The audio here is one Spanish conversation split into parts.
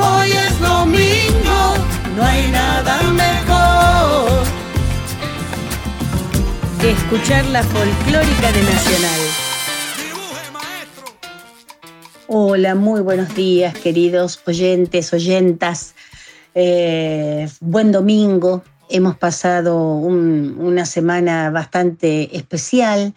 hoy es domingo. No hay nada mejor. Que escuchar la folclórica de Nacional. Hola, muy buenos días, queridos oyentes, oyentas. Eh, buen domingo. Hemos pasado un- una semana bastante especial,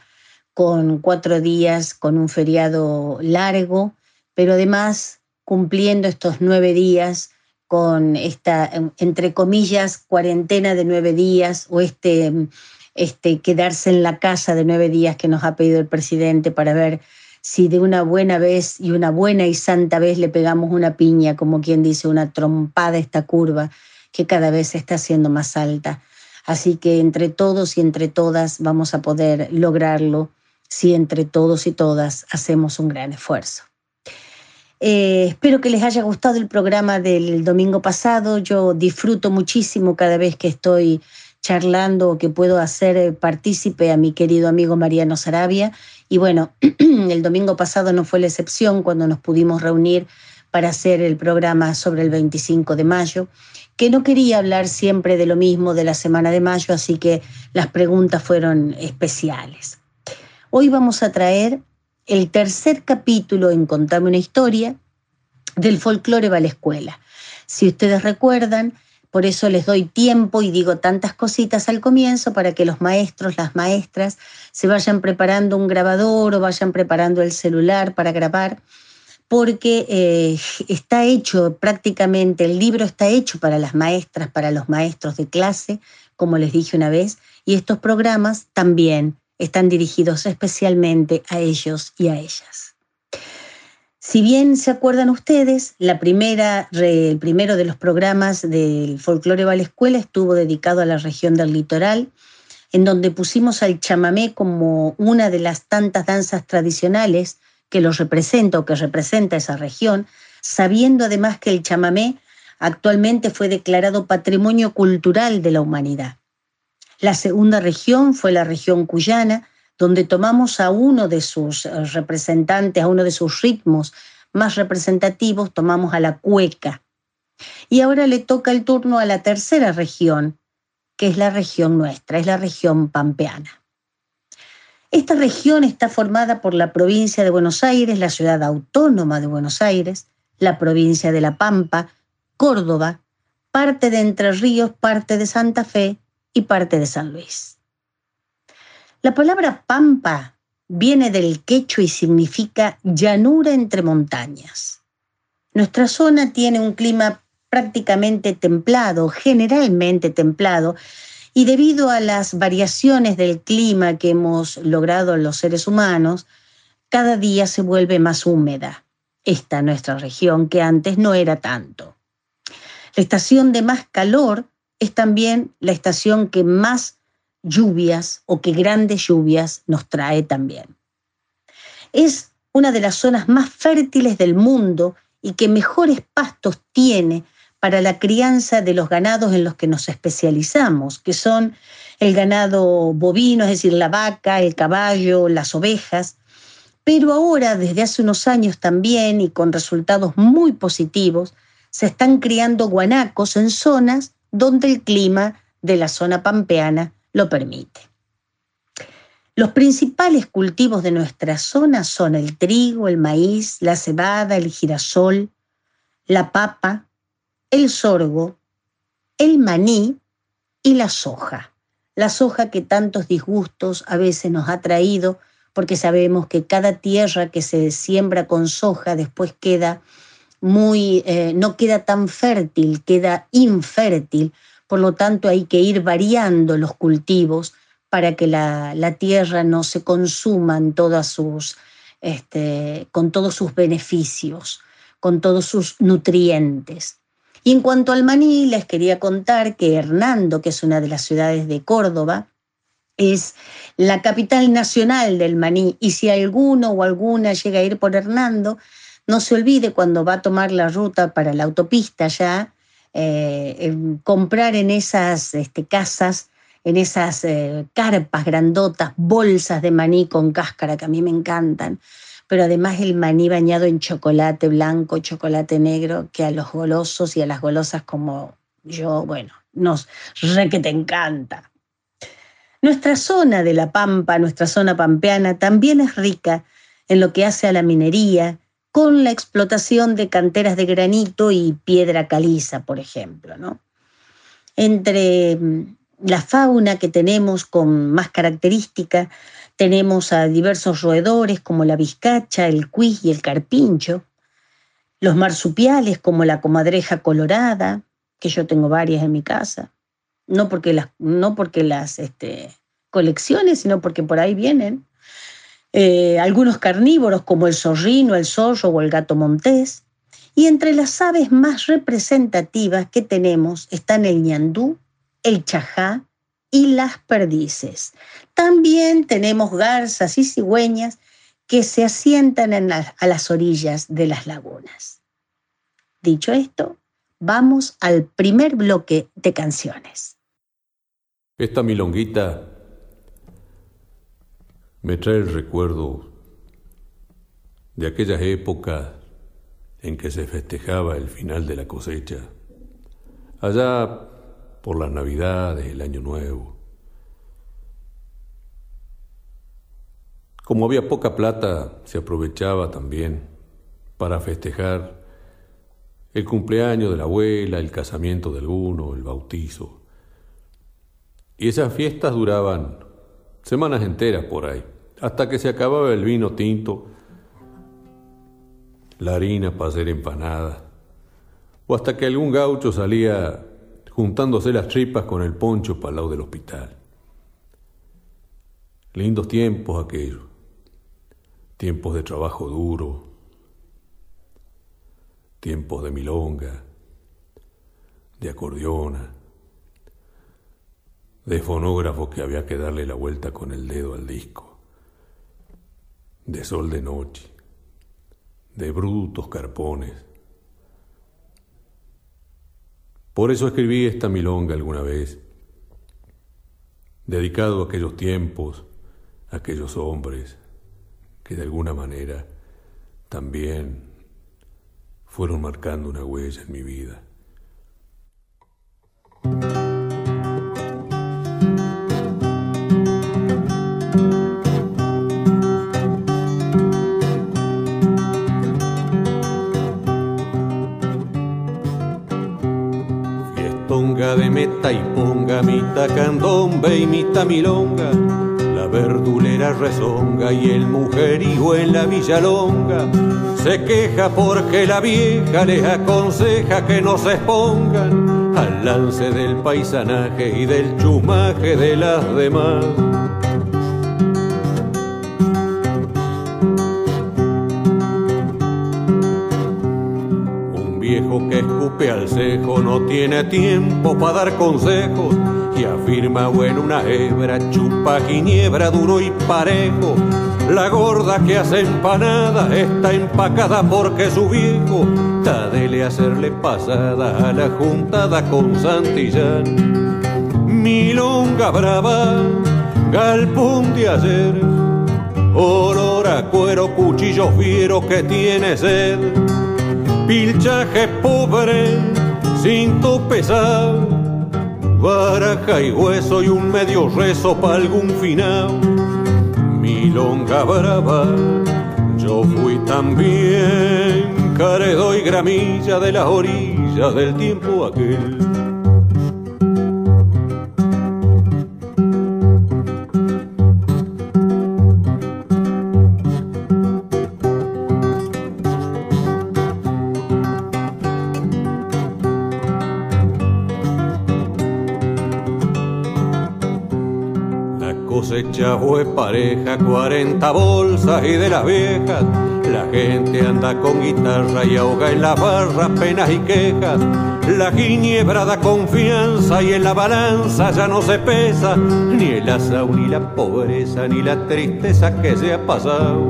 con cuatro días, con un feriado largo, pero además cumpliendo estos nueve días con esta, em, entre comillas, cuarentena de nueve días o este, em, este quedarse en la casa de nueve días que nos ha pedido el presidente para ver si de una buena vez y una buena y santa vez le pegamos una piña, como quien dice, una trompada a esta curva que cada vez se está haciendo más alta. Así que entre todos y entre todas vamos a poder lograrlo si entre todos y todas hacemos un gran esfuerzo. Eh, espero que les haya gustado el programa del domingo pasado. Yo disfruto muchísimo cada vez que estoy charlando o que puedo hacer eh, partícipe a mi querido amigo Mariano Sarabia. Y bueno, el domingo pasado no fue la excepción cuando nos pudimos reunir para hacer el programa sobre el 25 de mayo, que no quería hablar siempre de lo mismo de la semana de mayo, así que las preguntas fueron especiales. Hoy vamos a traer el tercer capítulo en Contarme una historia del folclore va a la escuela. Si ustedes recuerdan, por eso les doy tiempo y digo tantas cositas al comienzo para que los maestros, las maestras, se vayan preparando un grabador o vayan preparando el celular para grabar, porque eh, está hecho prácticamente, el libro está hecho para las maestras, para los maestros de clase, como les dije una vez, y estos programas también están dirigidos especialmente a ellos y a ellas. Si bien se acuerdan ustedes, el primero de los programas del Folclore va a la escuela estuvo dedicado a la región del litoral, en donde pusimos al chamamé como una de las tantas danzas tradicionales que los representa o que representa esa región, sabiendo además que el chamamé actualmente fue declarado Patrimonio Cultural de la Humanidad. La segunda región fue la región cuyana, donde tomamos a uno de sus eh, representantes, a uno de sus ritmos más representativos, tomamos a la cueca. Y ahora le toca el turno a la tercera región, que es la región nuestra, es la región pampeana. Esta región está formada por la provincia de Buenos Aires, la ciudad autónoma de Buenos Aires, la provincia de La Pampa, Córdoba, parte de Entre Ríos, parte de Santa Fe y parte de San Luis. La palabra pampa viene del quechua y significa llanura entre montañas. Nuestra zona tiene un clima prácticamente templado, generalmente templado, y debido a las variaciones del clima que hemos logrado los seres humanos, cada día se vuelve más húmeda esta nuestra región que antes no era tanto. La estación de más calor es también la estación que más lluvias o que grandes lluvias nos trae también. Es una de las zonas más fértiles del mundo y que mejores pastos tiene para la crianza de los ganados en los que nos especializamos, que son el ganado bovino, es decir, la vaca, el caballo, las ovejas. Pero ahora, desde hace unos años también, y con resultados muy positivos, se están criando guanacos en zonas donde el clima de la zona pampeana lo permite. Los principales cultivos de nuestra zona son el trigo, el maíz, la cebada, el girasol, la papa, el sorgo, el maní y la soja. La soja que tantos disgustos a veces nos ha traído porque sabemos que cada tierra que se siembra con soja después queda muy, eh, no queda tan fértil, queda infértil, por lo tanto hay que ir variando los cultivos para que la, la tierra no se consuma en todas sus, este, con todos sus beneficios, con todos sus nutrientes. Y en cuanto al maní, les quería contar que Hernando, que es una de las ciudades de Córdoba, es la capital nacional del maní. Y si alguno o alguna llega a ir por Hernando, no se olvide cuando va a tomar la ruta para la autopista ya, eh, comprar en esas este, casas, en esas eh, carpas grandotas, bolsas de maní con cáscara que a mí me encantan, pero además el maní bañado en chocolate blanco, chocolate negro, que a los golosos y a las golosas como yo, bueno, nos re que te encanta. Nuestra zona de la Pampa, nuestra zona pampeana, también es rica en lo que hace a la minería, con la explotación de canteras de granito y piedra caliza, por ejemplo. Entre mm, la fauna que tenemos con más característica, tenemos a diversos roedores como la vizcacha, el cuis y el carpincho, los marsupiales como la comadreja colorada, que yo tengo varias en mi casa, no porque las, no porque las este, colecciones, sino porque por ahí vienen. Eh, algunos carnívoros como el zorrino, el zorro o el gato montés. Y entre las aves más representativas que tenemos están el ñandú, el chajá y las perdices. También tenemos garzas y cigüeñas que se asientan a las orillas de las lagunas. Dicho esto, vamos al primer bloque de canciones. Esta milonguita me trae el recuerdo de aquellas épocas en que se festejaba el final de la cosecha, allá por las navidades, el año nuevo. Como había poca plata, se aprovechaba también para festejar el cumpleaños de la abuela, el casamiento de alguno, el bautizo. Y esas fiestas duraban semanas enteras por ahí, hasta que se acababa el vino tinto, la harina para hacer empanadas, o hasta que algún gaucho salía juntándose las tripas con el poncho para el lado del hospital. Lindos tiempos aquellos, tiempos de trabajo duro, tiempos de milonga, de acordeona, de fonógrafo que había que darle la vuelta con el dedo al disco, de sol de noche, de brutos carpones. Por eso escribí esta milonga alguna vez, dedicado a aquellos tiempos, a aquellos hombres que de alguna manera también fueron marcando una huella en mi vida. Y ponga, mitad candombe y mitad milonga. La verdulera rezonga y el mujerigo en la villalonga se queja porque la vieja les aconseja que no se expongan al lance del paisanaje y del chumaje de las demás. Que escupe al cejo no tiene tiempo para dar consejos y afirma bueno una hebra, chupa ginebra duro y parejo. La gorda que hace empanada está empacada porque su viejo dele hacerle pasada a la juntada con Santillán. Milonga brava, galpón de ayer, olor a cuero, cuchillo fiero que tiene sed pilchaje pobre, cinto pesado, baraja y hueso y un medio rezo para algún final. Milonga brava, yo fui también caredo y gramilla de las orillas del tiempo aquel. Cosecha fue pareja, cuarenta bolsas y de las viejas, la gente anda con guitarra y ahoga en la barra penas y quejas. La ginebra da confianza y en la balanza ya no se pesa ni el asao, ni la pobreza, ni la tristeza que se ha pasado.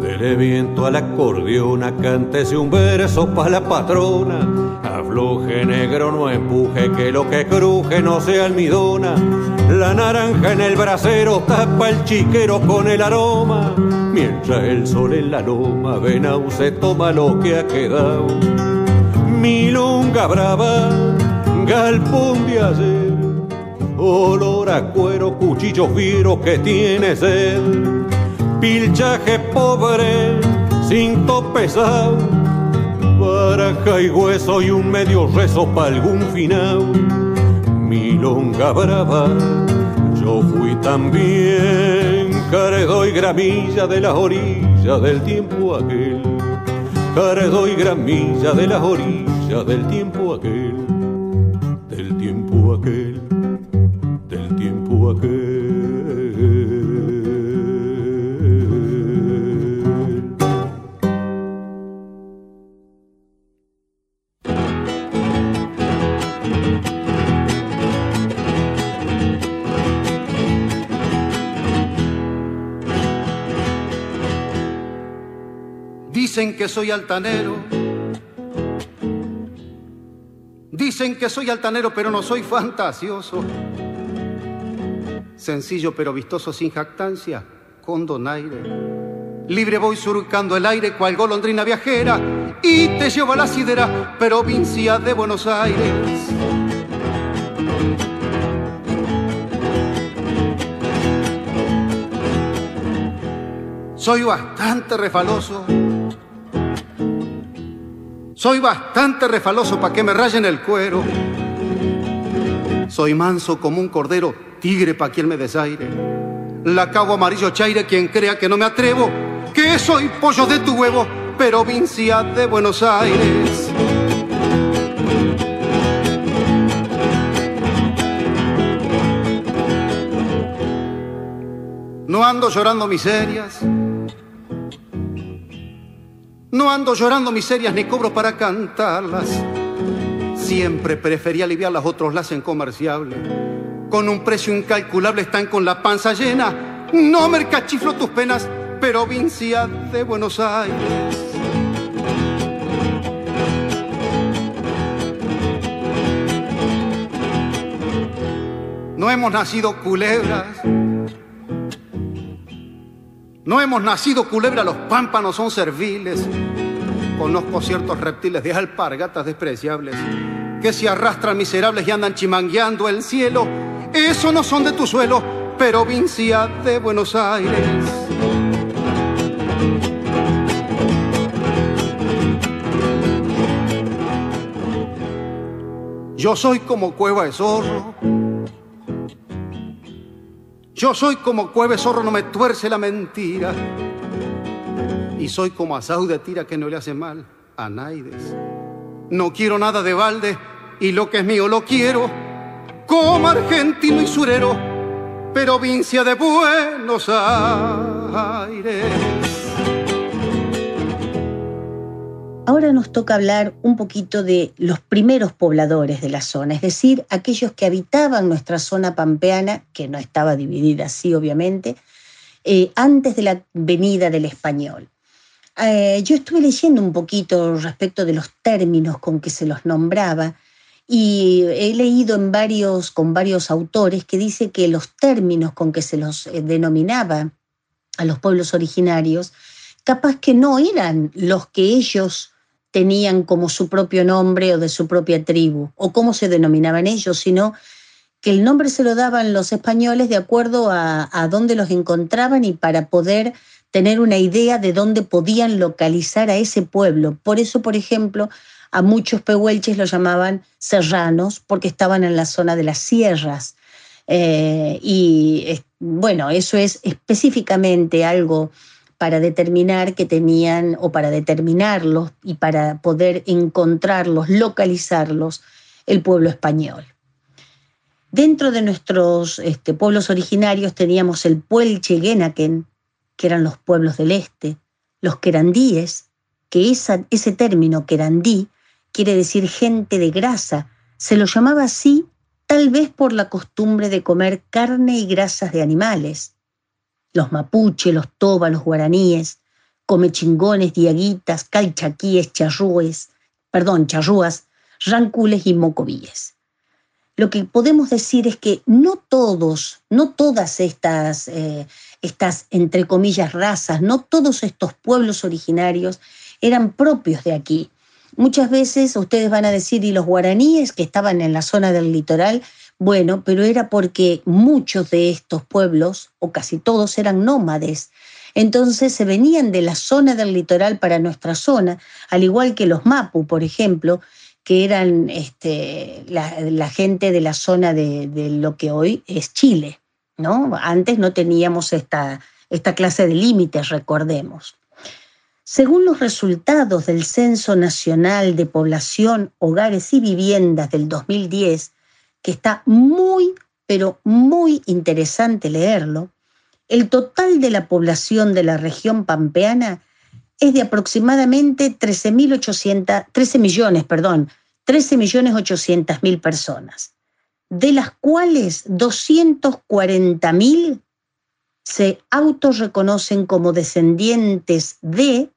Dele viento al acordeón, cántese un verso para la patrona afloje negro, no empuje, que lo que cruje no sea almidona. La naranja en el brasero tapa el chiquero con el aroma, mientras el sol en la loma venau se toma lo que ha quedado. Milonga brava, galpón de ayer, olor a cuero, cuchillo fiero que tiene sed, pilchaje pobre, cinto pesado baraja y hueso y un medio rezo para algún final. Milonga brava, yo fui también caredo y gramilla de las orillas del tiempo aquel. Caredo y gramilla de las orillas del tiempo aquel. Del tiempo aquel, del tiempo aquel. Dicen que soy altanero. Dicen que soy altanero, pero no soy fantasioso. Sencillo pero vistoso, sin jactancia, con donaire. Libre voy surcando el aire cual golondrina viajera y te llevo a la sidera, provincia de Buenos Aires. Soy bastante refaloso soy bastante refaloso para que me rayen el cuero. Soy manso como un cordero, tigre pa' quien me desaire. La cago amarillo chaire, quien crea que no me atrevo, que soy pollo de tu huevo, provincia de Buenos Aires. No ando llorando miserias no ando llorando miserias ni cobro para cantarlas. Siempre preferí aliviarlas, otros las hacen comerciables. Con un precio incalculable están con la panza llena. No mercachiflo tus penas, provincia de Buenos Aires. No hemos nacido culebras. No hemos nacido culebra, los pámpanos son serviles. Conozco ciertos reptiles de alpargatas despreciables que se arrastran miserables y andan chimangueando el cielo. Eso no son de tu suelo, provincia de Buenos Aires. Yo soy como cueva de zorro yo soy como cueve zorro, no me tuerce la mentira. Y soy como asau de tira que no le hace mal a Naides. No quiero nada de balde y lo que es mío lo quiero. Como argentino y surero, provincia de Buenos Aires. Ahora nos toca hablar un poquito de los primeros pobladores de la zona, es decir, aquellos que habitaban nuestra zona pampeana, que no estaba dividida así obviamente, eh, antes de la venida del español. Eh, yo estuve leyendo un poquito respecto de los términos con que se los nombraba y he leído con varios autores que dice que los términos con que se los eh, denominaba a los pueblos originarios, capaz que no eran los que ellos tenían como su propio nombre o de su propia tribu, o cómo se denominaban ellos, sino que el nombre se lo daban los españoles de acuerdo a, dónde los encontraban y para poder tener una idea de dónde podían localizar a ese pueblo. Por eso, por ejemplo, a muchos pehuelches los llamaban serranos porque estaban en la zona de las sierras. Eh, y bueno, eso es específicamente algo para determinar que tenían o para determinarlos y para poder encontrarlos, localizarlos, el pueblo español. Dentro de nuestros este, pueblos originarios teníamos el Puelche Genaken, que eran los pueblos del este, los querandíes, que ese término querandí quiere decir gente de grasa, se lo llamaba así tal vez por la costumbre de comer carne y grasas de animales. Los mapuche, los toba, los guaraníes, comechingones, diaguitas, calchaquíes, charrúes, perdón, charrúas, rancules y mocovíes. Lo que podemos decir es que no todos, no todas estas, eh, estas, entre comillas, razas, no todos estos pueblos originarios eran propios de aquí. Muchas veces ustedes van a decir, y los guaraníes que estaban en la zona del litoral, bueno, pero era porque muchos de estos pueblos, o casi todos, eran nómades. Entonces se venían de la zona del litoral para nuestra zona, al igual que los Mapu, por ejemplo, que eran este, la, gente de la zona de, lo que hoy es Chile. ¿no? Antes no teníamos esta, esta clase de límites, recordemos. Según los resultados del Censo Nacional de Población, Hogares y Viviendas del 2010, que está muy, pero muy interesante leerlo, el total de la población de la región pampeana es de aproximadamente 13.800, 13 millones, perdón, 13 millones 800 mil personas, de las cuales 240.000 se autorreconocen como descendientes de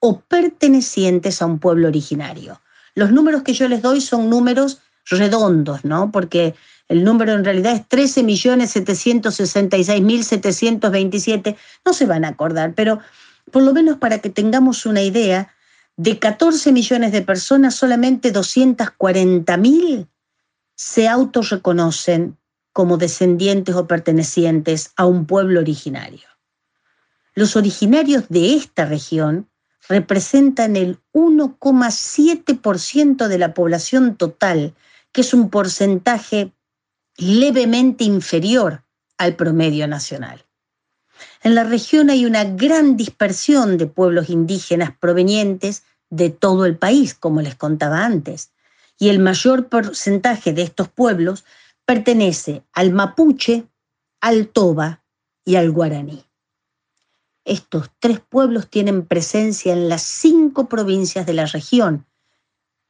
o pertenecientes a un pueblo originario. Los números que yo les doy son números redondos, ¿no? Porque el número en realidad es 13.766.727, no se van a acordar, pero por lo menos para que tengamos una idea, de 14 millones de personas, solamente 240.000 se autorreconocen como descendientes o pertenecientes a un pueblo originario. Los originarios de esta región representan el 1,7% de la población total, que es un porcentaje levemente inferior al promedio nacional. En la región hay una gran dispersión de pueblos indígenas provenientes de todo el país, como les contaba antes, y el mayor porcentaje de estos pueblos pertenece al mapuche, al toba y al guaraní. Estos tres pueblos tienen presencia en las cinco provincias de la región.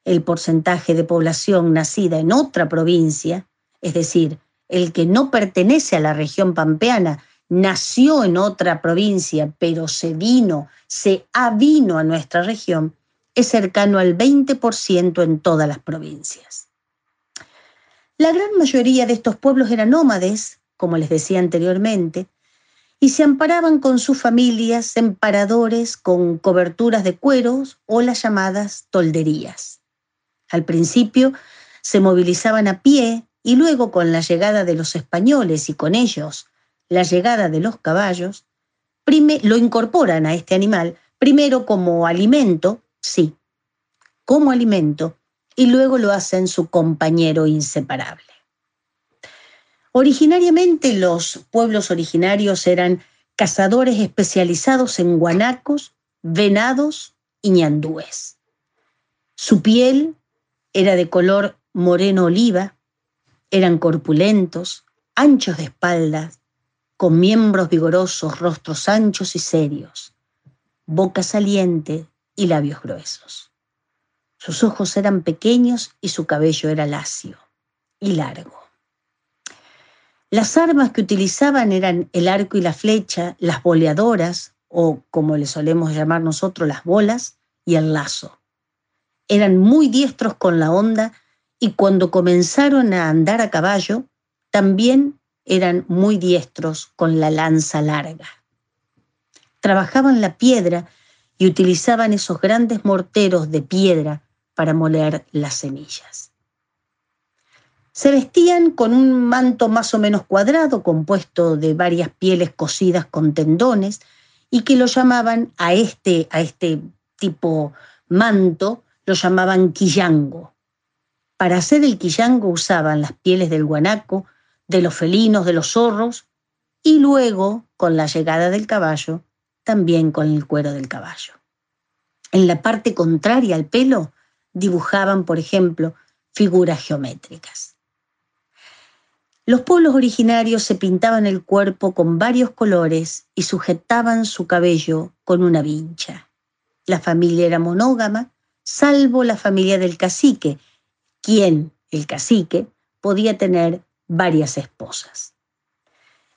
El porcentaje de población nacida en otra provincia, es decir, el que no pertenece a la región pampeana, nació en otra provincia, pero se vino, se avino a nuestra región, es cercano al 20% en todas las provincias. La gran mayoría de estos pueblos eran nómades, como les decía anteriormente, y se amparaban con sus familias en paradores con coberturas de cueros o las llamadas tolderías. Al principio se movilizaban a pie y luego con la llegada de los españoles y con ellos la llegada de los caballos, lo incorporan a este animal, primero como alimento, sí, como alimento, y luego lo hacen su compañero inseparable. Originariamente los pueblos originarios eran cazadores especializados en guanacos, venados y ñandúes. Su piel era de color moreno oliva, eran corpulentos, anchos de espaldas, con miembros vigorosos, rostros anchos y serios, boca saliente y labios gruesos. Sus ojos eran pequeños y su cabello era lacio y largo. Las armas que utilizaban eran el arco y la flecha, las boleadoras, o como le solemos llamar nosotros, las bolas, y el lazo. Eran muy diestros con la onda y cuando comenzaron a andar a caballo, también eran muy diestros con la lanza larga. Trabajaban la piedra y utilizaban esos grandes morteros de piedra para moler las semillas. Se vestían con un manto más o menos cuadrado compuesto de varias pieles cosidas con tendones y que lo llamaban a este, a este tipo manto, lo llamaban quillango. Para hacer el quillango usaban las pieles del guanaco, de los felinos, de los zorros, y luego, con la llegada del caballo, también con el cuero del caballo. En la parte contraria al pelo dibujaban, por ejemplo, figuras geométricas. Los pueblos originarios se pintaban el cuerpo con varios colores y sujetaban su cabello con una vincha. La familia era monógama, salvo la familia del cacique, quien, el cacique, podía tener varias esposas.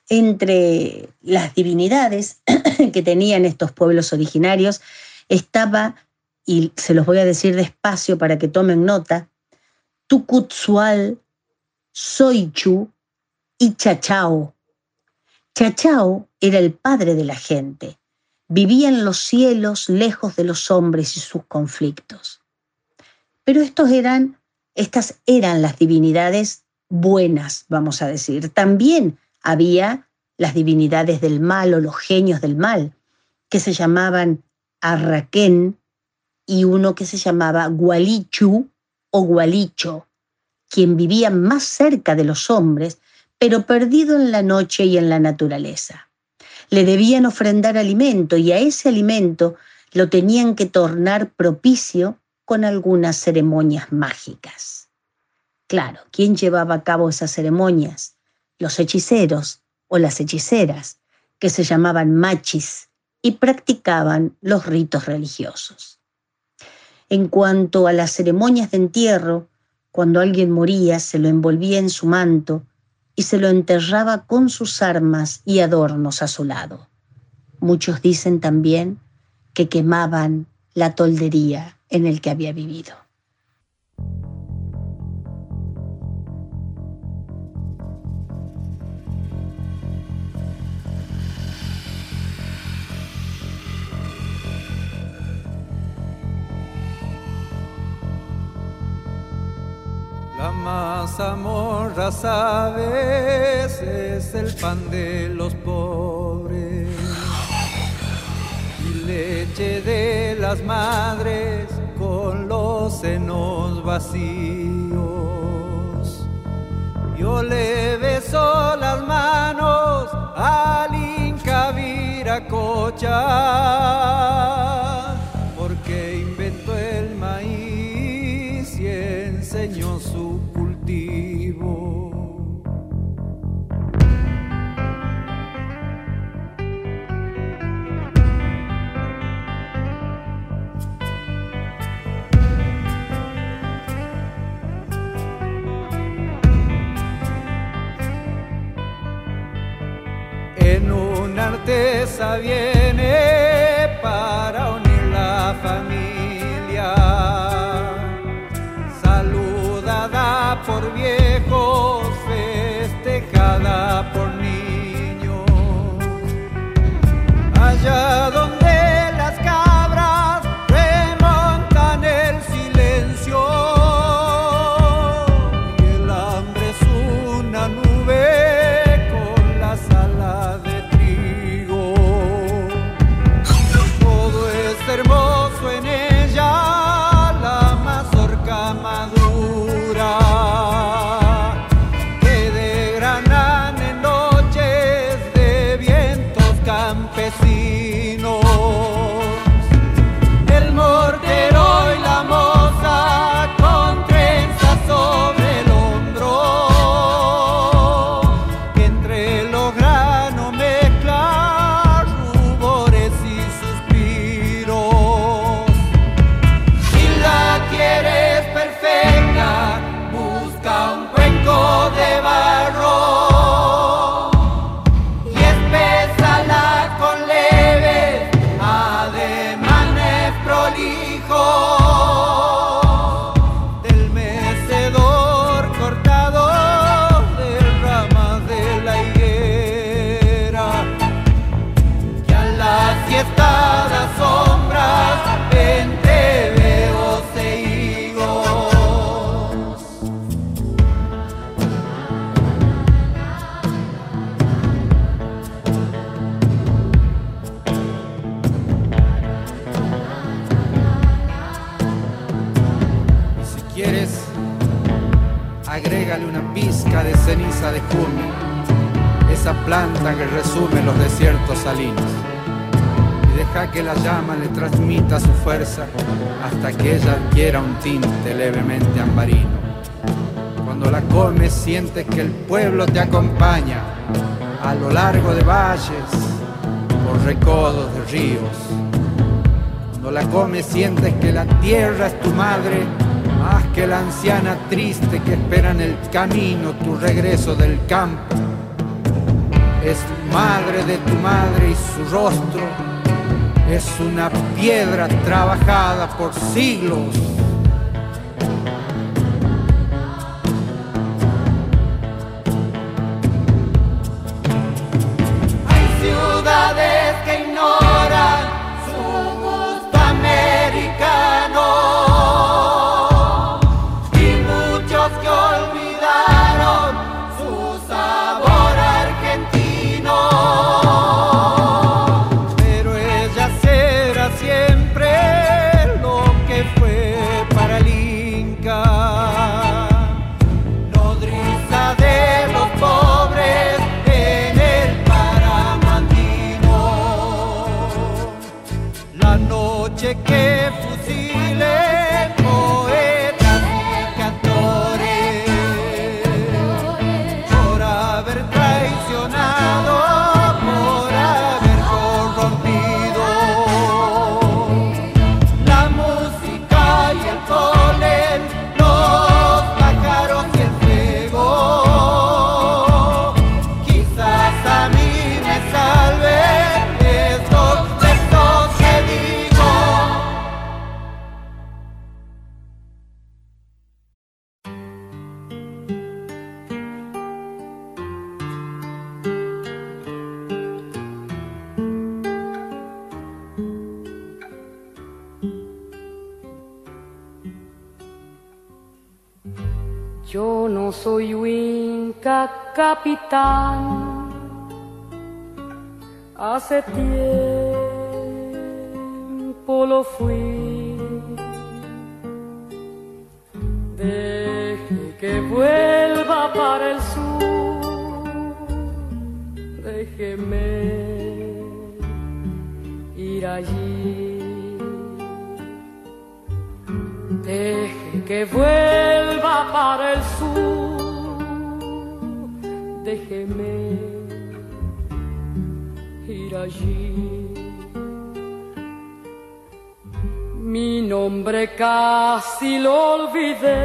Entre las divinidades que tenían estos pueblos originarios estaba, y se los voy a decir despacio para que tomen nota, Tucutsual, Soichu y Chachao. Chachao era el padre de la gente. Vivía en los cielos lejos de los hombres y sus conflictos. Pero eran, estas eran las divinidades buenas, vamos a decir. También había las divinidades del mal o los genios del mal, que se llamaban Arraquén y uno que se llamaba Gualichu o Gualicho, quien vivía más cerca de los hombres, pero perdido en la noche y en la naturaleza. Le debían ofrendar alimento y a ese alimento lo tenían que tornar propicio con algunas ceremonias mágicas. Claro, ¿quién llevaba a cabo esas ceremonias? Los hechiceros o las hechiceras, que se llamaban machis y practicaban los ritos religiosos. En cuanto a las ceremonias de entierro, cuando alguien moría se lo envolvía en su manto y se lo enterraba con sus armas y adornos a su lado. Muchos dicen también que quemaban la toldería en el que había vivido. La mazamorra, sabes, es el pan de los pobres. Y leche de las madres con los senos vacíos. Yo le beso las manos al Inca Viracocha, porque inventó el maíz y enseñó su viene para unir la familia, saludada por viejos, festejada por niños. Allá donde comes sientes que el pueblo te acompaña a lo largo de valles, por recodos de ríos. Cuando la comes sientes que la tierra es tu madre, más que la anciana triste que espera en el camino tu regreso del campo. Es madre de tu madre y su rostro es una piedra trabajada por siglos capitán. Hace tiempo lo fui. Deje que vuelva para el sur. Déjeme ir allí. Deje que vuelva para el sur déjeme ir allí. Mi nombre casi lo olvidé,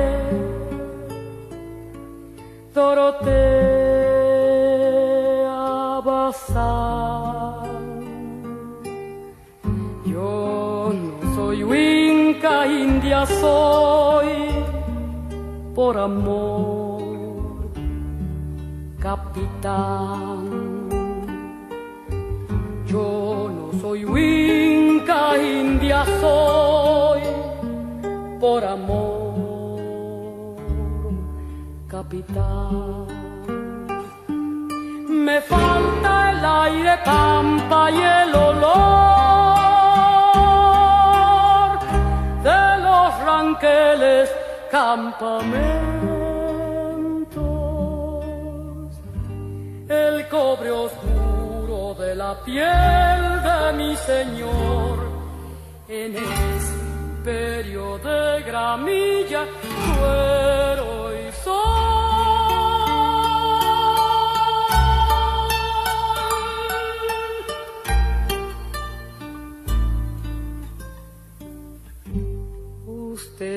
Dorotea Bazán. Yo no soy Winca, India soy por amor capitán. Yo no soy Winca, India soy por amor, capitán. Me falta el aire, pampa y el olor de los ranqueles, campamentos el cobre oscuro de la piel de mi Señor. En ese imperio de gramilla, cuero y sol.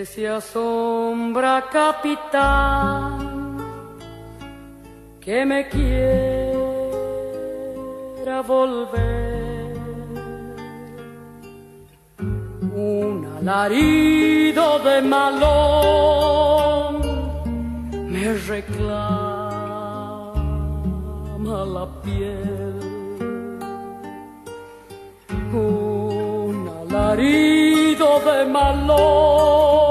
Se asombra, capitán que me quiera volver. Un alarido de malón me reclama la piel. Un alarido de malón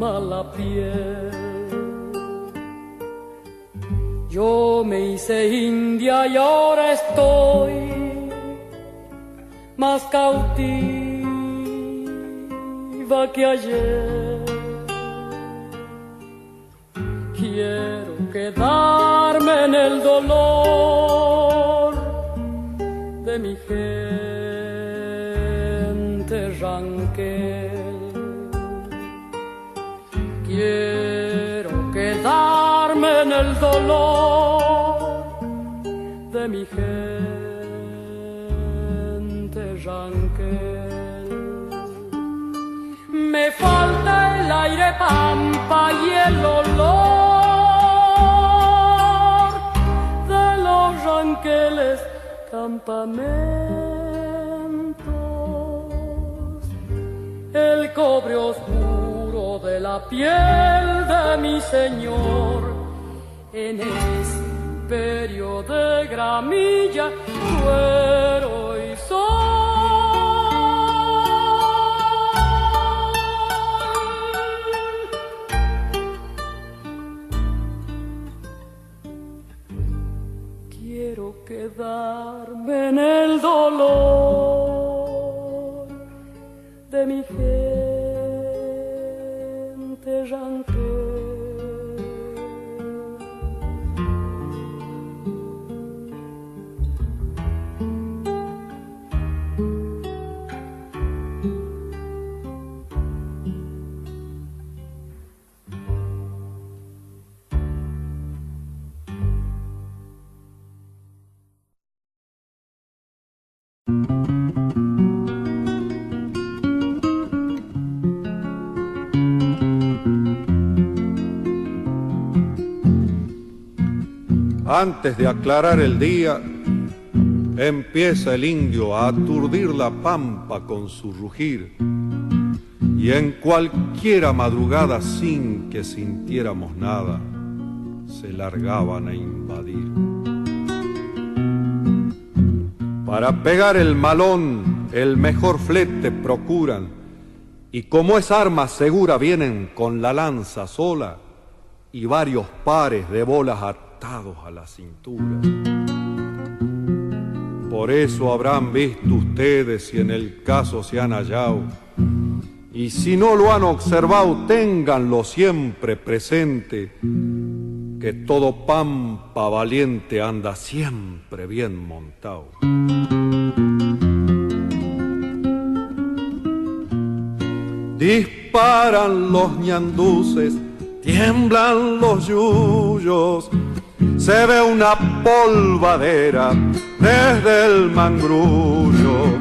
la piel. Yo me hice india y ahora estoy más cautiva que ayer. Quiero quedarme en el dolor de mi gente de mi gente ranquel. Me falta el aire pampa y el olor de los ranqueles campamentos. El cobre oscuro de la piel de mi Señor en ese imperio de gramilla, cuero y sol. Quiero quedarme en el dolor de mi gente Antes de aclarar el día, empieza el indio a aturdir la pampa con su rugir. Y en cualquiera madrugada sin que sintiéramos nada, se largaban a invadir. Para pegar el malón, el mejor flete procuran, y como es arma segura vienen con la lanza sola y varios pares de bolas atados a la cintura. Por eso habrán visto ustedes si en el caso se han hallado, y si no lo han observado, ténganlo siempre presente, que todo pampa valiente anda siempre bien montado. Disparan los ñanduces, tiemblan los yuyos, se ve una polvadera desde el mangrullo.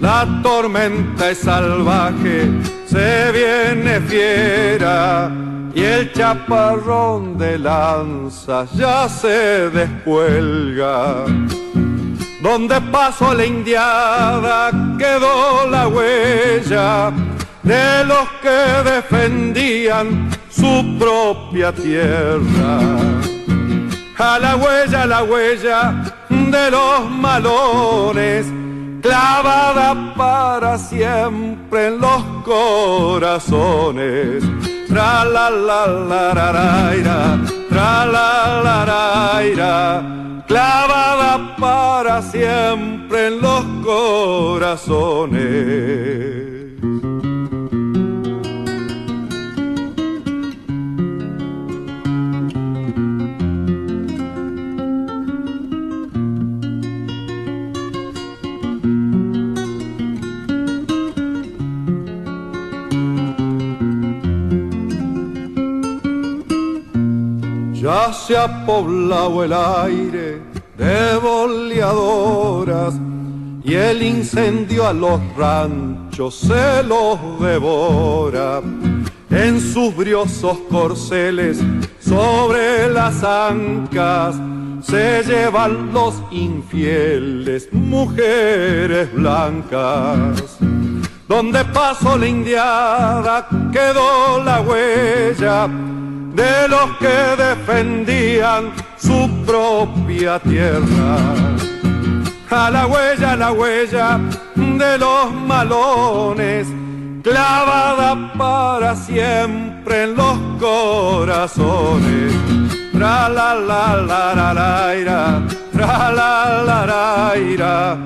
La tormenta salvaje, se viene fiera y el chaparrón de lanzas ya se descuelga. Donde pasó la indiada quedó la huella de los que defendían su propia tierra. A la huella, a la huella de los malones, clavada para siempre en los corazones. Tra la la la la la ira, tra la la la ira, clavada para siempre en los corazones. Ya se ha poblado el aire de boleadoras y el incendio a los ranchos se los devora. En sus briosos corceles sobre las ancas se llevan los infieles mujeres blancas. Donde pasó la indiada quedó la huella de los que defendían su propia tierra. A la huella, a la huella de los malones, clavada para siempre en los corazones. Tra la la la la la ira, tra la la la ira,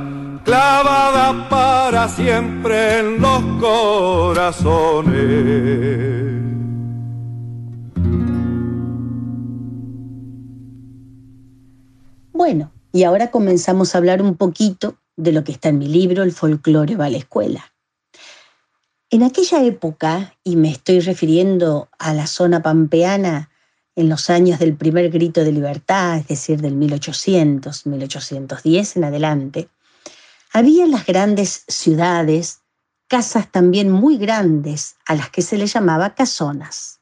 clavada para siempre en los corazones. Bueno, y ahora comenzamos a hablar un poquito de lo que está en mi libro, El folclore va a la escuela. En aquella época, y me estoy refiriendo a la zona pampeana en los años del primer grito de libertad, es decir, del 1800, 1810 en adelante, había en las grandes ciudades casas también muy grandes a las que se le llamaba casonas.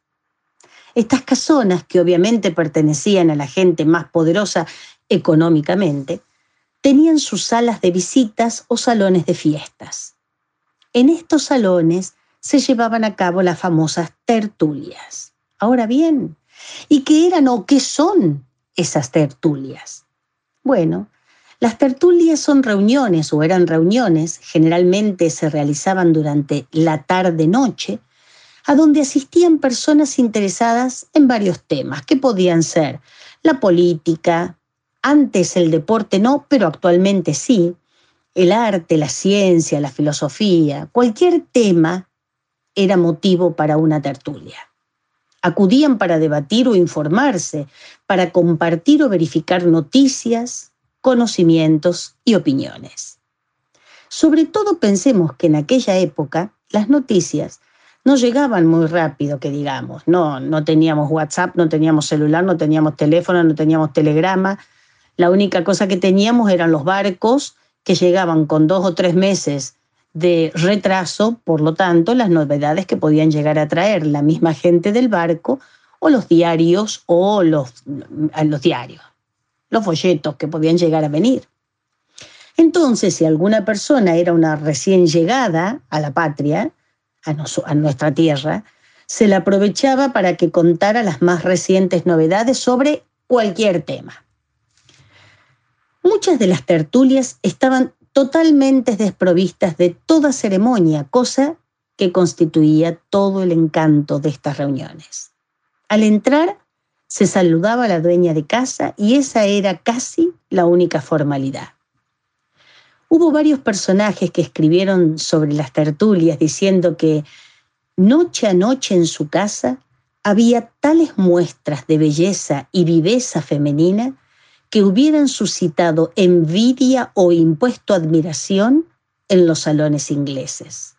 Estas casonas, que obviamente pertenecían a la gente más poderosa económicamente, tenían sus salas de visitas o salones de fiestas. En estos salones se llevaban a cabo las famosas tertulias. Ahora bien, ¿y qué eran o qué son esas tertulias? Bueno, las tertulias son reuniones o eran reuniones, generalmente se realizaban durante la tarde-noche, a donde asistían personas interesadas en varios temas, que podían ser la política, antes el deporte no, pero actualmente sí, el arte, la ciencia, la filosofía, cualquier tema era motivo para una tertulia. Acudían para debatir o informarse, para compartir o verificar noticias, conocimientos y opiniones. Sobre todo pensemos que en aquella época las noticias no llegaban muy rápido, que digamos. No, no teníamos WhatsApp, no teníamos celular, no teníamos teléfono, no teníamos telegrama. La única cosa que teníamos eran los barcos que llegaban con dos o tres meses de retraso, por lo tanto, las novedades que podían llegar a traer la misma gente del barco o los diarios o los, diarios, los folletos que podían llegar a venir. Entonces, si alguna persona era una recién llegada a la patria, a, a nuestra tierra, se la aprovechaba para que contara las más recientes novedades sobre cualquier tema. Muchas de las tertulias estaban totalmente desprovistas de toda ceremonia, cosa que constituía todo el encanto de estas reuniones. Al entrar, se saludaba a la dueña de casa y esa era casi la única formalidad. Hubo varios personajes que escribieron sobre las tertulias diciendo que noche a noche en su casa había tales muestras de belleza y viveza femenina que hubieran suscitado envidia o impuesto admiración en los salones ingleses.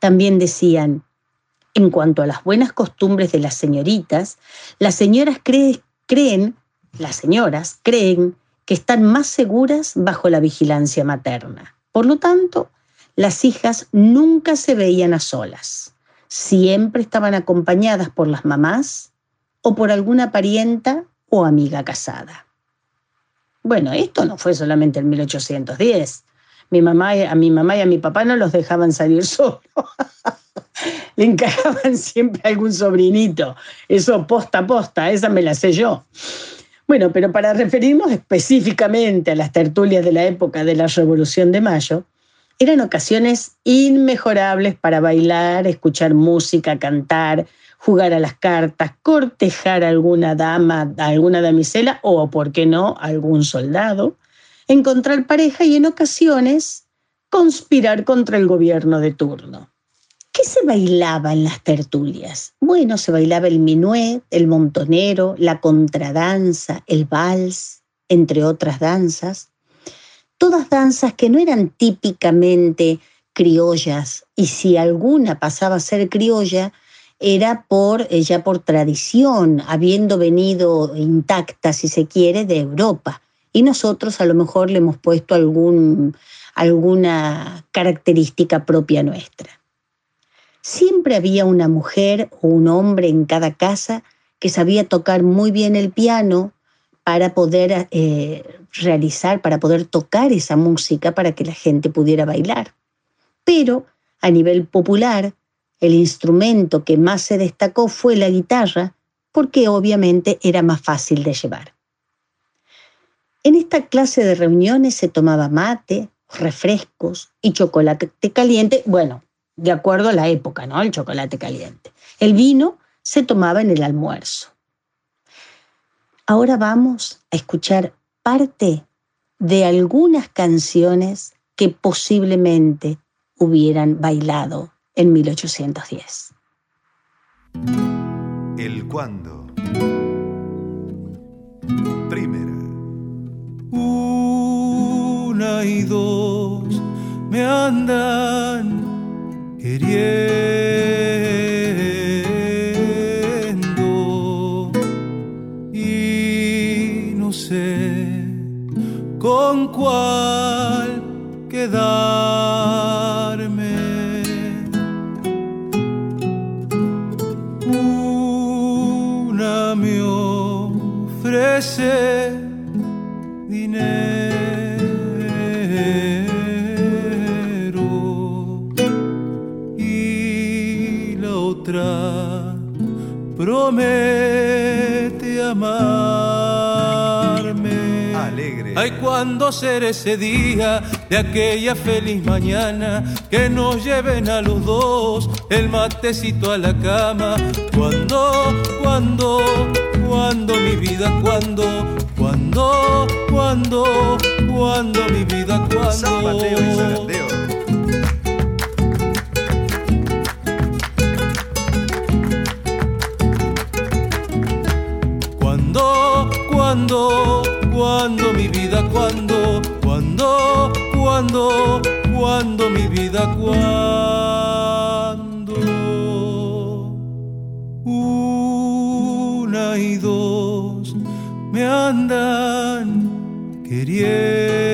También decían, en cuanto a las buenas costumbres de las señoritas, las señoras creen, las señoras creen que están más seguras bajo la vigilancia materna. Por lo tanto, las hijas nunca se veían a solas. Siempre estaban acompañadas por las mamás o por alguna parienta o amiga casada. Bueno, esto no fue solamente en 1810. Mi mamá, a mi mamá y a mi papá no los dejaban salir solos. Le encajaban siempre algún sobrinito. Eso posta a posta, esa me la sé yo. Bueno, pero para referirnos específicamente a las tertulias de la época de la Revolución de Mayo, eran ocasiones inmejorables para bailar, escuchar música, cantar, jugar a las cartas, cortejar a alguna dama, a alguna damisela o, por qué no, algún soldado, encontrar pareja y en ocasiones conspirar contra el gobierno de turno. ¿Qué se bailaba en las tertulias? Bueno, se bailaba el minuet, el montonero, la contradanza, el vals, entre otras danzas. Todas danzas que no eran típicamente criollas y si alguna pasaba a ser criolla, era por, eh, ya por tradición, habiendo venido intacta, si se quiere, de Europa. Y nosotros a lo mejor le hemos puesto algún, alguna característica propia nuestra. Siempre había una mujer o un hombre en cada casa que sabía tocar muy bien el piano para poder eh, realizar, para poder tocar esa música para que la gente pudiera bailar. Pero a nivel popular, el instrumento que más se destacó fue la guitarra, porque obviamente era más fácil de llevar. En esta clase de reuniones se tomaba mate, refrescos y chocolate caliente, bueno, de acuerdo a la época, ¿no? El chocolate caliente. El vino se tomaba en el almuerzo. Ahora vamos a escuchar parte de algunas canciones que posiblemente hubieran bailado en 1810. El cuándo. Primera. Una y dos me andan queriendo y no sé con cuál quedar. Ofrece dinero y la otra promete amarme. Alegre. Ay, cuando será ese día de aquella feliz mañana que nos lleven a los dos el matecito a la cama. Cuando, cuando, cuando mi vida, cuando, cuando, cuando, cuando mi vida, cuando. Y. Cuando, cuando, cuando mi vida, cuando, cuando, cuando, cuando mi vida, cuando. Andan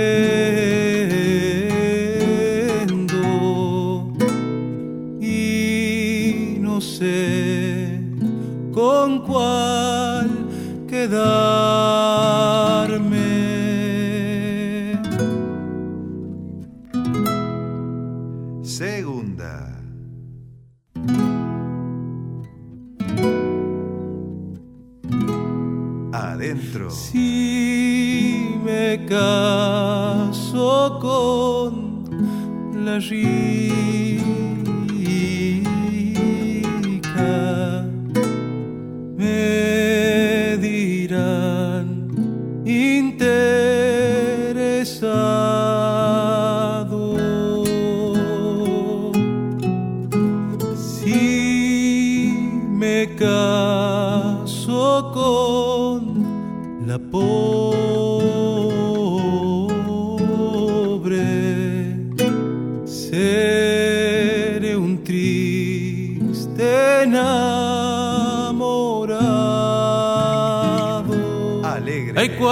la rica,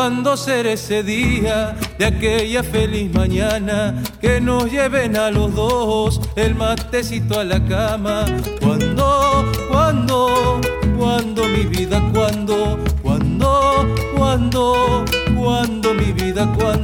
Cuando será ese día de aquella feliz mañana que nos lleven a los dos el matecito a la cama. Cuando, cuando, cuando mi vida, cuando, cuando, cuando, cuando mi vida, cuando.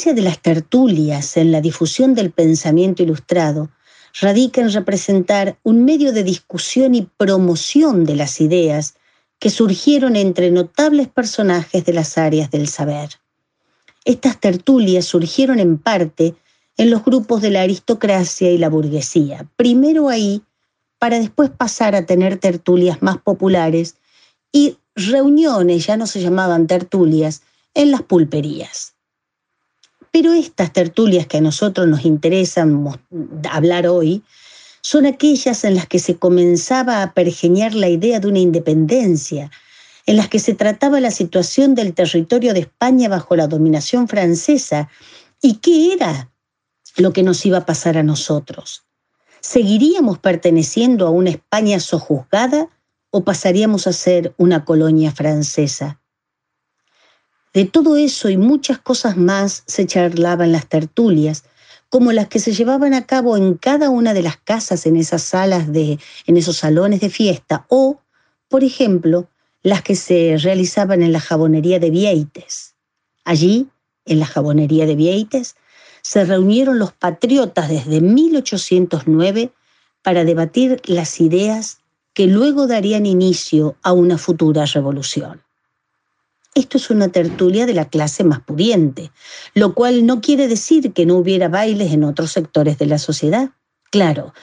Importancia de las tertulias en la difusión del pensamiento ilustrado radica en representar un medio de discusión y promoción de las ideas que surgieron entre notables personajes de las áreas del saber. Estas tertulias surgieron en parte en los grupos de la aristocracia y la burguesía, primero ahí para después pasar a tener tertulias más populares y reuniones, ya no se llamaban tertulias, en las pulperías. Pero estas tertulias que a nosotros nos interesan hablar hoy son aquellas en las que se comenzaba a pergeñar la idea de una independencia, en las que se trataba la situación del territorio de España bajo la dominación francesa y qué era lo que nos iba a pasar a nosotros. ¿Seguiríamos perteneciendo a una España sojuzgada o pasaríamos a ser una colonia francesa? De todo eso y muchas cosas más se charlaba en las tertulias, como las que se llevaban a cabo en cada una de las casas en esas salas de en esos salones de fiesta o, por ejemplo, las que se realizaban en la jabonería de Vieites. Allí, en la jabonería de Vieites, se reunieron los patriotas desde 1809 para debatir las ideas que luego darían inicio a una futura revolución. Esto es una tertulia de la clase más pudiente, lo cual no quiere decir que no hubiera bailes en otros sectores de la sociedad. Claro,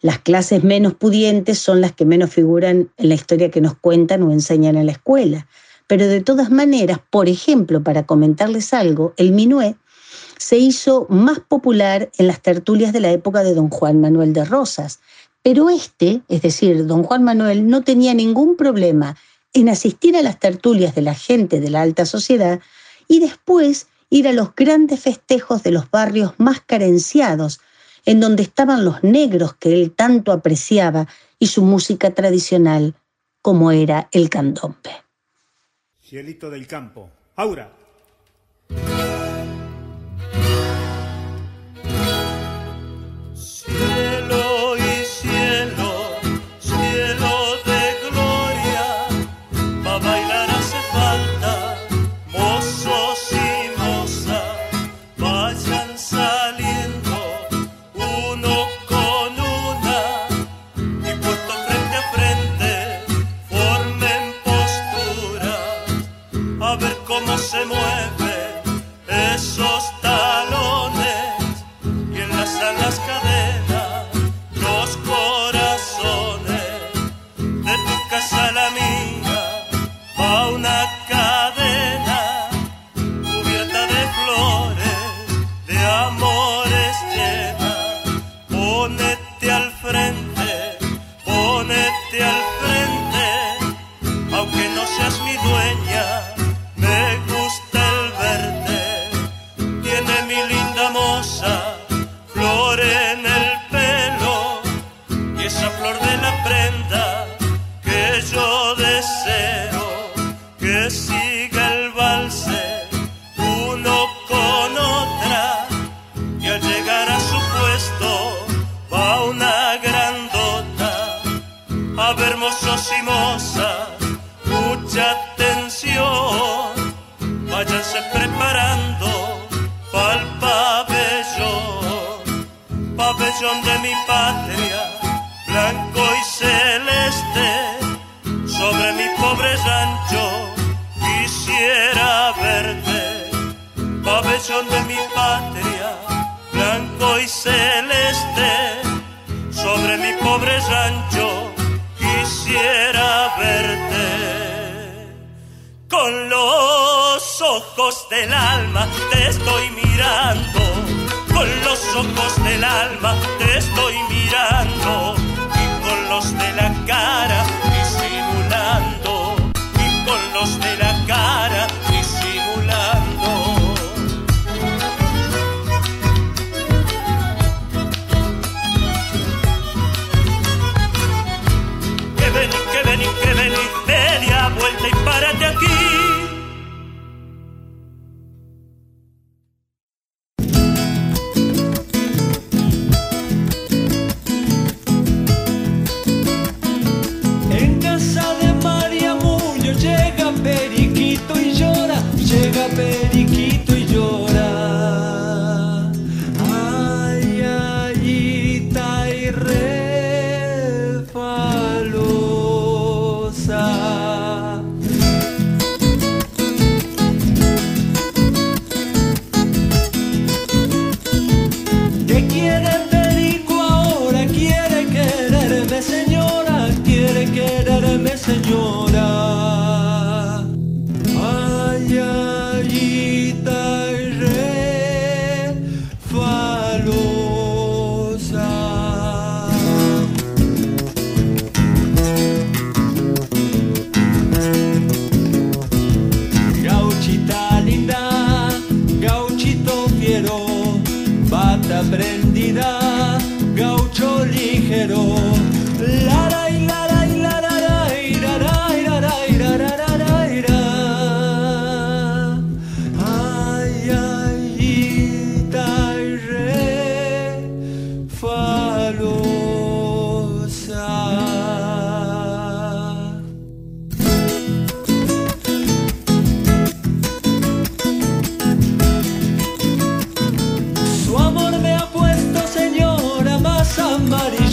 las clases menos pudientes son las que menos figuran en la historia que nos cuentan o enseñan en la escuela. Pero de todas maneras, por ejemplo, para comentarles algo, el minué se hizo más popular en las tertulias de la época de don Juan Manuel de Rosas. Pero este, es decir, don Juan Manuel, no tenía ningún problema en asistir a las tertulias de la gente de la alta sociedad y después ir a los grandes festejos de los barrios más carenciados, en donde estaban los negros que él tanto apreciaba y su música tradicional, como era el candombe. Cielito del campo. Aura. Cómo se mueven esos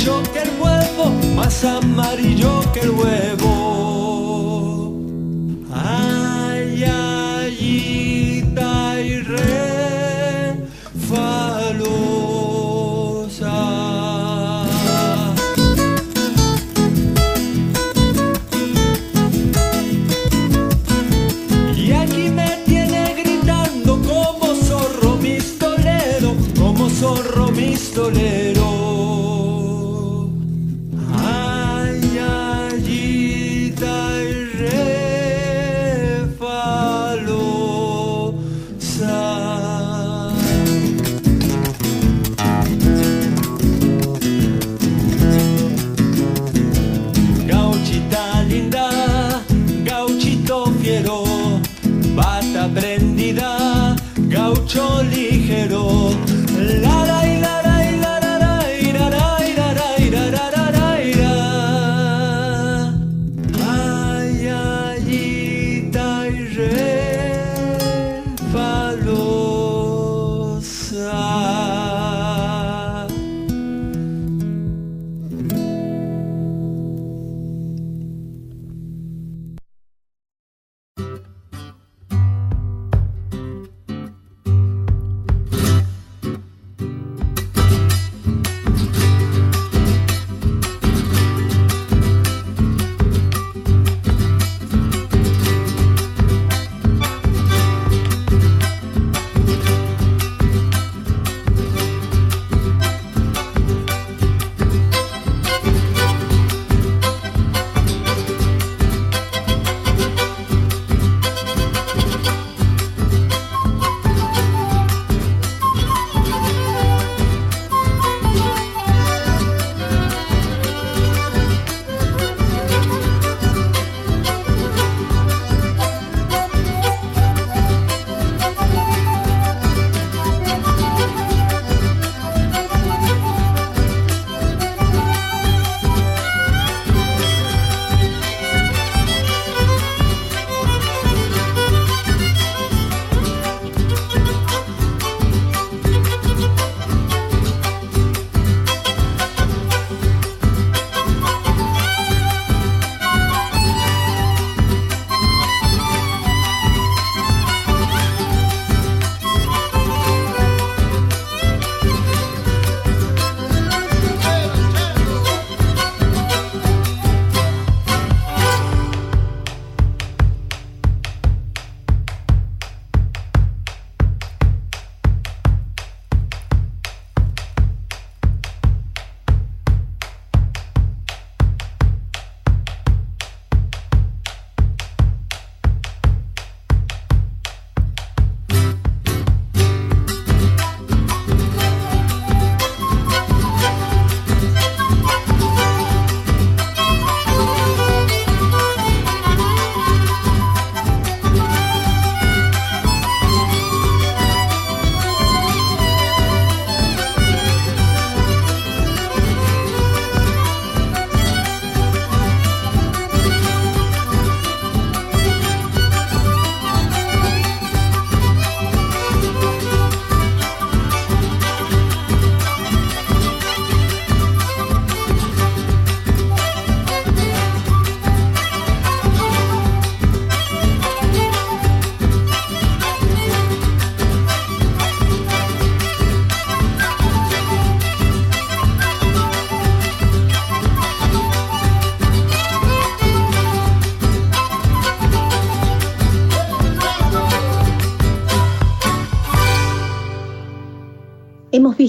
que el huevo, más amarillo que el huevo.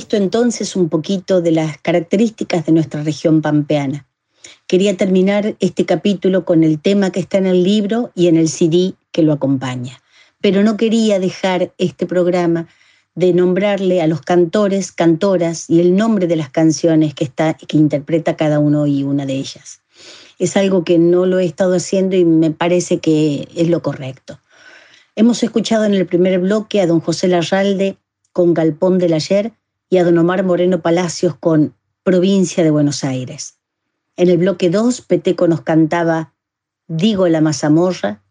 Visto entonces un poquito de las características de nuestra región pampeana. Quería terminar este capítulo con el tema que está en el libro y en el CD que lo acompaña, pero no quería dejar este programa de nombrarle a los cantores, cantoras y el nombre de las canciones que, está, que interpreta cada uno y una de ellas. Es algo que no lo he estado haciendo y me parece que es lo correcto. Hemos escuchado en el primer bloque a don José Larralde con Galpón del Ayer y a don Omar Moreno Palacios con Provincia de Buenos Aires. En el bloque 2, Peteco nos cantaba Digo la mazamorra,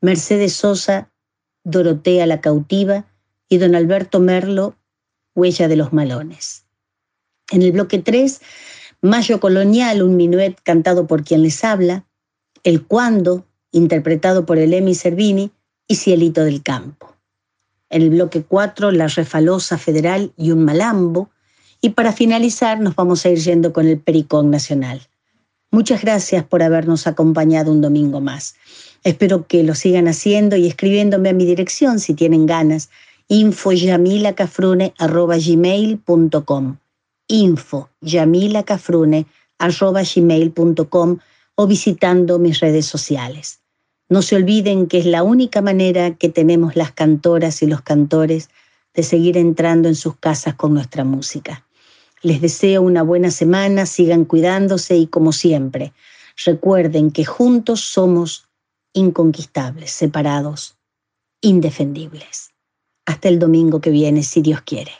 Mercedes Sosa, Dorotea la cautiva y don Alberto Merlo, Huella de los Malones. En el bloque 3, Mayo Colonial, un minuet cantado por quien les habla, El Cuando, interpretado por el Emi Servini, y Cielito del Campo. En el bloque 4, La Refalosa Federal y un Malambo. Y para finalizar, nos vamos a ir yendo con el Pericón Nacional. Muchas gracias por habernos acompañado un domingo más. Espero que lo sigan haciendo y escribiéndome a mi dirección si tienen ganas, infoyamilacafrune.gmail.com infoyamilacafrune.gmail.com o visitando mis redes sociales. No se olviden que es la única manera que tenemos las cantoras y los cantores de seguir entrando en sus casas con nuestra música. Les deseo una buena semana, sigan cuidándose y como siempre, recuerden que juntos somos inconquistables, separados, indefendibles. Hasta el domingo que viene, si Dios quiere.